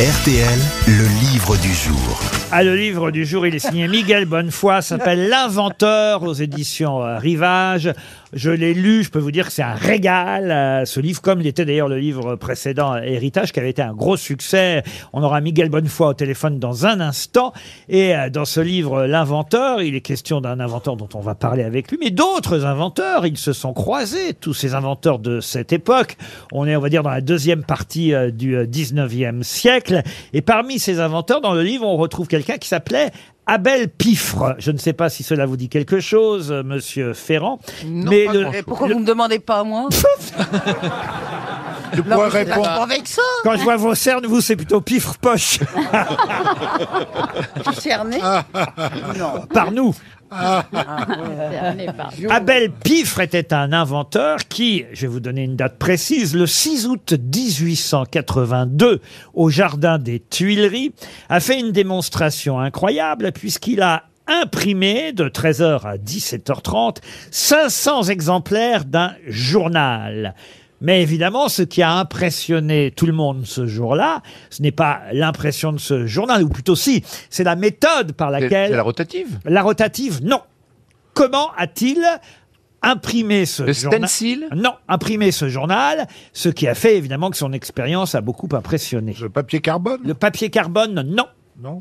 RTL, le livre du jour. Ah, le livre du jour, il est signé Miguel Bonnefoy, s'appelle L'inventeur aux éditions euh, Rivage. Je l'ai lu, je peux vous dire que c'est un régal, euh, ce livre, comme l'était d'ailleurs le livre précédent, Héritage, qui avait été un gros succès. On aura Miguel Bonnefoy au téléphone dans un instant. Et euh, dans ce livre, L'inventeur, il est question d'un inventeur dont on va parler avec lui, mais d'autres inventeurs, ils se sont croisés, tous ces inventeurs de cette époque. On est, on va dire, dans la deuxième partie euh, du euh, 19e siècle. Et parmi ces inventeurs, dans le livre, on retrouve quelqu'un qui s'appelait Abel Pifre. Je ne sais pas si cela vous dit quelque chose, euh, monsieur Ferrand. mais le- Et pourquoi vous me demandez pas pourrais répondre. avec ça quand je vois vos cernes, vous, c'est plutôt Pifre Poche Cerné Non. par nous. Abel Pifre était un inventeur qui, je vais vous donner une date précise, le 6 août 1882, au Jardin des Tuileries, a fait une démonstration incroyable puisqu'il a imprimé de 13h à 17h30 500 exemplaires d'un journal. Mais évidemment, ce qui a impressionné tout le monde ce jour-là, ce n'est pas l'impression de ce journal, ou plutôt si, c'est la méthode par laquelle... c'est la rotative? La rotative, non. Comment a-t-il imprimé ce Le journal stencil? Non, imprimé ce journal, ce qui a fait évidemment que son expérience a beaucoup impressionné. Le papier carbone? Le papier carbone, non.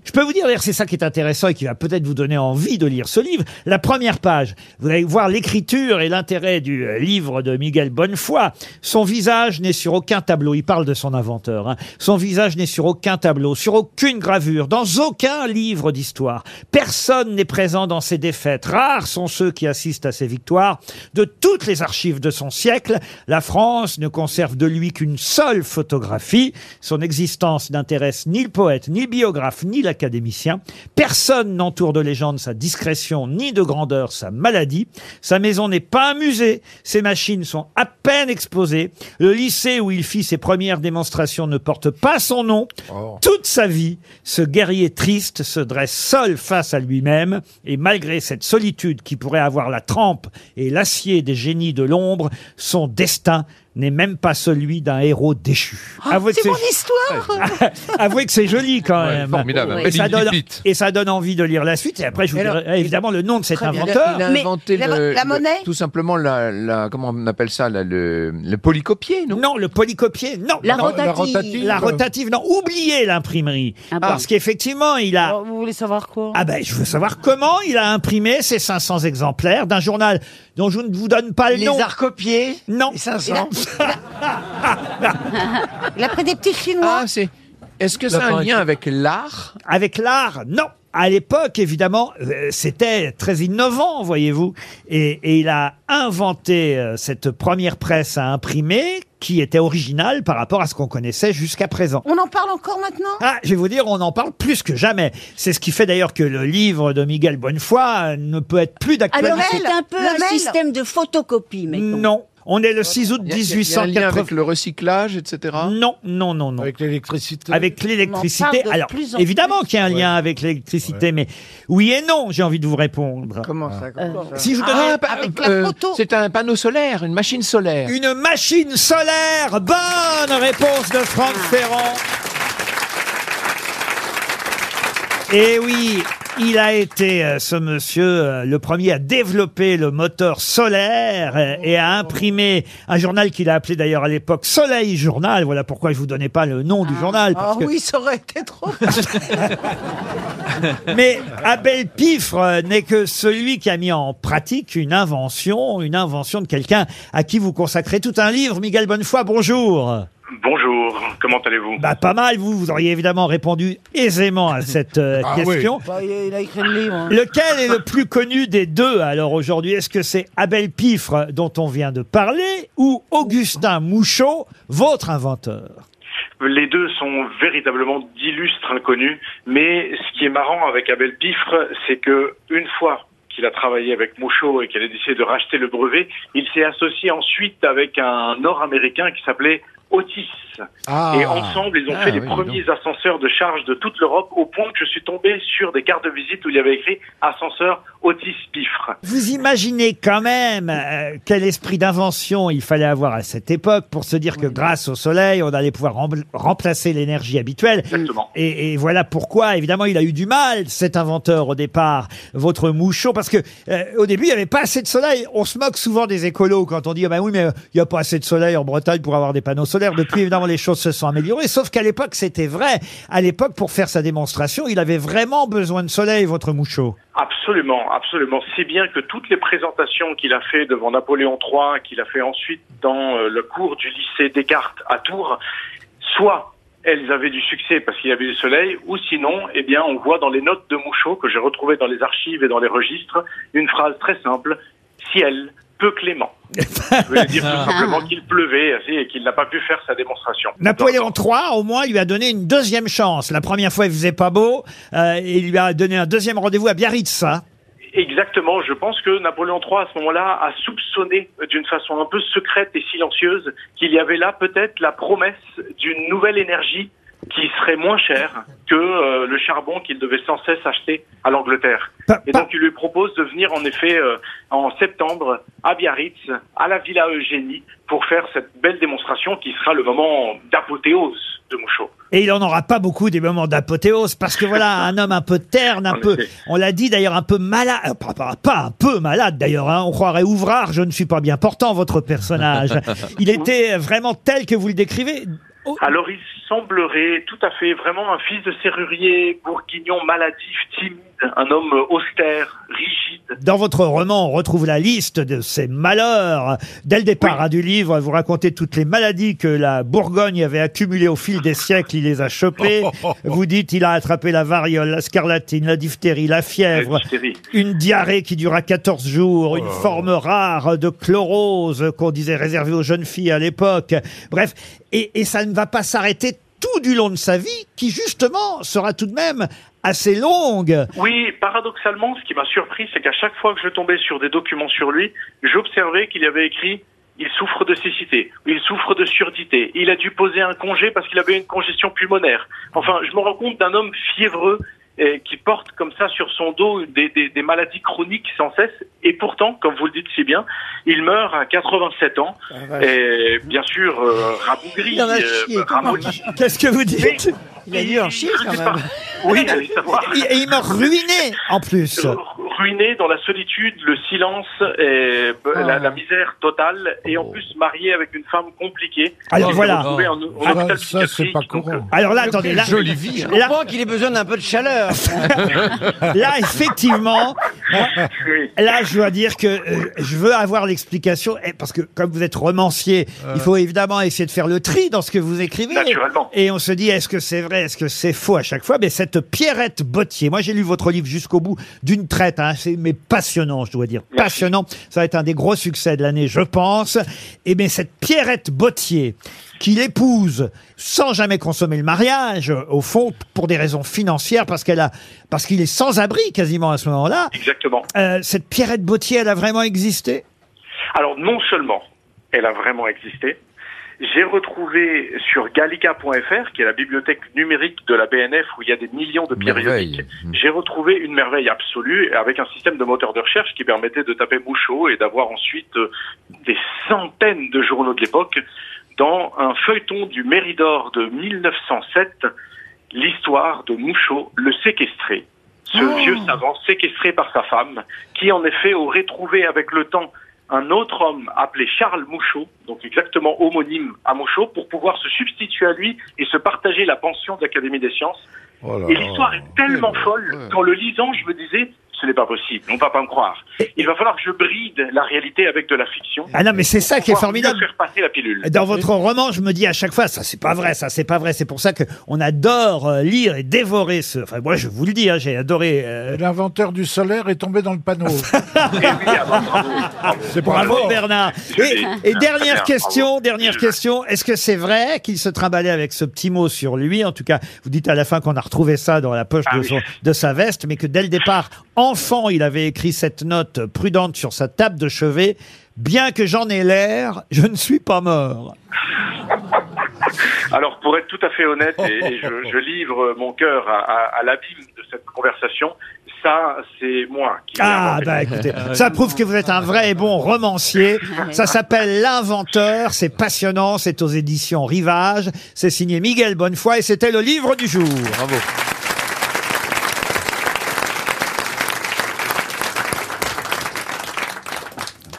Je peux vous dire, d'ailleurs, c'est ça qui est intéressant et qui va peut-être vous donner envie de lire ce livre. La première page, vous allez voir l'écriture et l'intérêt du euh, livre de Miguel Bonnefoy. Son visage n'est sur aucun tableau. Il parle de son inventeur. hein. Son visage n'est sur aucun tableau, sur aucune gravure, dans aucun livre d'histoire. Personne n'est présent dans ses défaites. Rares sont ceux qui assistent à ses victoires. De toutes les archives de son siècle, la France ne conserve de lui qu'une seule photographie. Son existence n'intéresse ni le poète, ni le biographe, ni l'académicien. Personne n'entoure de légende sa discrétion, ni de grandeur sa maladie. Sa maison n'est pas un musée. Ses machines sont à peine exposées. Le lycée où il fit ses premières démonstrations ne porte pas son nom. Oh. Toute sa vie, ce guerrier triste se dresse seul face à lui-même, et malgré cette solitude qui pourrait avoir la trempe et l'acier des génies de l'ombre, son destin n'est même pas celui d'un héros déchu. Avouez que C'est mon histoire Avouez que c'est joli quand Ouais, même. formidable, Et ça, donne, et ça donne envie de lire la suite. Et après, je vous alors, dirai évidemment le nom de cet Très bien. inventeur. Il a Mais inventé la- le, la le- monnaie tout simplement la, la- comment on appelle ça le, le polycopier, non? Non, le polycopier, non. La Non, rotative. La rotative, non. Oubliez l'imprimerie. Ah bon Parce qu'effectivement, il a... Vous voulez savoir quoi? Ah ben, je veux savoir comment il a imprimé ces 500 exemplaires d'un journal dont je ne vous donne pas le Les nom. a recopiés Non. Les 500 Il a pris des petits chinois Ah, c'est. Est-ce que c'est un lien avec l'art Avec l'art, non. À l'époque, évidemment, euh, c'était très innovant, voyez-vous. Et, et il a inventé euh, cette première presse à imprimer qui était originale par rapport à ce qu'on connaissait jusqu'à présent. On en parle encore maintenant? Ah, je vais vous dire, on en parle plus que jamais. C'est ce qui fait d'ailleurs que le livre de Miguel Bonnefoy euh, ne peut être plus Alors d'actualité. c'est un peu Le un mail. système de photocopie, mettons. Non. On est le 6 août Il y a- il y a- il y a un lien 1880. avec le recyclage, etc. Non, non, non, non. Avec l'électricité. Avec l'électricité. On en parle de Alors, plus en évidemment qu'il y a un lien avec l'électricité, mais oui et non, j'ai envie de vous répondre. Comment ça, comment ça Si je vous donnais Ah, pa- avec la photo. C'est un panneau solaire, une machine solaire. une machine solaire, bonne réponse de Franck Ferrand. Et oui, il a été, euh, ce monsieur, euh, le premier à développer le moteur solaire euh, et à imprimer un journal qu'il a appelé d'ailleurs à l'époque Soleil Journal. Voilà pourquoi je vous donnais pas le nom du journal. Ah parce que- oui, ça aurait été trop Mais Abel Pifre euh, n'est que celui qui a mis en pratique une invention, une invention de quelqu'un à qui vous consacrez tout un livre. Miguel Bonnefoy, bonjour. Bonjour, comment allez-vous Bah pas mal, vous, vous auriez évidemment répondu aisément à cette euh, Ah question. Bah, Il a écrit le livre. hein. Lequel est le plus connu des deux alors aujourd'hui? Est-ce que c'est Abel Pifre dont on vient de parler ou Augustin Mouchot, votre inventeur? Les deux sont véritablement d'illustres inconnus, mais ce qui est marrant avec Abel Pifre, c'est que une fois qu'il a travaillé avec Mouchot et qu'il a décidé de racheter le brevet, il s'est associé ensuite avec un Nord-Américain qui s'appelait Otis. Ah. Et ensemble, ils ont Ah, fait les oui, premiers ascenseurs de charge de toute l'Europe, au point que je suis tombé sur des cartes de visite où il y avait écrit ascenseur Otis Piffre. Vous imaginez quand même euh, quel esprit d'invention il fallait avoir à cette époque pour se dire que grâce au soleil, on allait pouvoir rem- remplacer l'énergie habituelle. Exactement. Et, et voilà pourquoi, évidemment, il a eu du mal, cet inventeur, au départ, votre mouchot, parce que euh, au début, il n'y avait pas assez de soleil. On se moque souvent des écolos quand on dit, ah ben oui, mais euh, il n'y a pas assez de soleil en Bretagne pour avoir des panneaux solaires. Depuis, évidemment, les choses se sont améliorées, sauf qu'à l'époque, c'était vrai. À l'époque, pour faire sa démonstration, il avait vraiment besoin de soleil, votre mouchot. Absolument, absolument. Si bien que toutes les présentations qu'il a fait devant Napoléon III, qu'il a fait ensuite dans euh, le cours du lycée Descartes à Tours, soit elles avaient du succès parce qu'il y avait du soleil, ou sinon, eh bien, on voit dans les notes de Mouchot que j'ai retrouvées dans les archives et dans les registres une phrase très simple ciel peu clément. Je voulais dire tout simplement qu'il pleuvait assez et qu'il n'a pas pu faire sa démonstration. Napoléon III, au moins, lui a donné une deuxième chance. La première fois, il faisait pas beau. euh, et il lui a donné un deuxième rendez-vous à Biarritz. hein. Exactement. Je pense que Napoléon III, à ce moment-là, a soupçonné euh, d'une façon un peu secrète et silencieuse qu'il y avait là peut-être la promesse d'une nouvelle énergie qui serait moins chère que euh, le charbon qu'il devait sans cesse acheter à l'Angleterre. Et donc il lui propose de venir en effet euh, en septembre à Biarritz, à la Villa Eugénie, pour faire cette belle démonstration qui sera le moment d'apothéose de Mouchot. Et il en aura pas beaucoup des moments d'apothéose parce que voilà, un homme un peu terne, un En peu, effet. on l'a dit d'ailleurs, un peu malade, euh, pas, pas- pas un peu malade d'ailleurs, hein, on croirait ouvrard, je ne suis pas bien portant votre personnage. Il était vraiment tel que vous le décrivez. Oh, Alors il semblerait tout à fait vraiment un fils de serrurier, bourguignon, maladif, timide, un homme austère, rigide. Dans votre roman, on retrouve la liste de ses malheurs. Dès le départ hein, du livre, vous racontez toutes les maladies que la Bourgogne avait accumulées au fil des siècles. Il les a chopées. Vous dites, il a attrapé la variole, la scarlatine, la diphtérie, la fièvre. La diphtérie. Une diarrhée qui dura 14 jours, une forme rare de chlorose qu'on disait réservée aux jeunes filles à l'époque. Bref, et, et ça ne va pas s'arrêter tout du long de sa vie, qui justement sera tout de même assez longue. Oui, paradoxalement, ce qui m'a surpris, c'est qu'à chaque fois que je tombais sur des documents sur lui, j'observais qu'il y avait écrit il souffre de cécité, il souffre de surdité, il a dû poser un congé parce qu'il avait une congestion pulmonaire. Enfin, je me rends compte d'un homme fiévreux eh, qui porte comme ça sur son dos des, des- des maladies chroniques sans cesse, et pourtant, comme vous le dites si bien, il meurt à 87 ans, et bien sûr, euh, rabougri, Il en a euh. Qu'est-ce que vous dites Il a dû en chier quand même. Oui. Et il meurt ruiné en plus. Ruiné dans la solitude, le silence, et Ah. la, la misère totale, et en plus marié avec une femme compliquée. Alors s'est voilà. retrouvé en- en Ah, hôpital ça, c'est pas donc, courant. Alors là, attendez, là, Jolie vie. hein. Je là, comprends qu'il ait besoin d'un peu de chaleur. là, effectivement, euh, oui. là, je dois dire que euh, je veux avoir l'explication, parce que comme vous êtes romancier, il faut évidemment essayer de faire le tri dans ce que vous écrivez. Naturellement. Et on se dit, est-ce que c'est vrai, est-ce que c'est faux à chaque fois? Mais cette Pierrette Bottier, moi j'ai lu votre livre jusqu'au bout d'une traite, hein, mais passionnant, je dois dire, passionnant. Ça va être un des gros succès de l'année, je pense. Et bien cette Pierrette Bottier, qu'il épouse sans jamais consommer le mariage, euh, au fond, pour des raisons financières, parce qu'elle a, parce qu'il est sans abri quasiment à ce moment-là. Exactement. Euh, cette Pierrette Bottier, elle a vraiment existé? Alors non seulement elle a vraiment existé, j'ai retrouvé sur gallica.fr, qui est la bibliothèque numérique de la BNF où il y a des millions de périodiques, Merveille. Mm. j'ai retrouvé une merveille absolue avec un système de moteur de recherche qui permettait de taper Mouchot et d'avoir ensuite euh, des centaines de journaux de l'époque dans un feuilleton du Méridor de 1907, l'histoire de Mouchot, le séquestré. Ce vieux savant séquestré par sa femme, qui en effet aurait trouvé avec le temps un autre homme appelé Charles Mouchot, donc exactement homonyme à Mouchot, pour pouvoir se substituer à lui et se partager la pension de l'Académie des sciences. Oh là Et l'histoire est tellement folle qu'en le lisant, je me disais, ce n'est pas possible, on va pas me croire. Il va falloir que je bride la réalité avec de la fiction. Ah non, mais c'est ça qui est formidable. faire passer la pilule. Dans votre roman, je me dis à chaque fois, ça c'est pas vrai, ça c'est pas vrai. C'est pour ça que on adore euh, lire et dévorer ce. Enfin, moi je vous le dis, hein, j'ai adoré. euh, L'inventeur du solaire est tombé dans le panneau. Oui, ah bravo, bravo. C'est pas Bravo. Bernard. Et, et dernière question, bravo. dernière question. Est-ce que c'est vrai qu'il se trimballait avec ce petit mot sur lui? En tout cas, vous dites à la fin qu'on a retrouvé ça dans la poche Ah de, oui. son- de sa veste, mais que dès le départ, enfant, il avait écrit cette note prudente sur sa table de chevet. Bien que j'en ai l'air, je ne suis pas mort. Alors, pour être tout à fait honnête, et, et je, je livre mon cœur à, à- à l'abîme de cette conversation, ça, c'est moi qui Ah, bah écoutez, ça prouve que vous êtes un vrai et bon romancier. Ça s'appelle L'Inventeur, c'est passionnant, c'est aux éditions Rivage, c'est signé Miguel Bonnefoy et c'était le livre du jour. Bravo.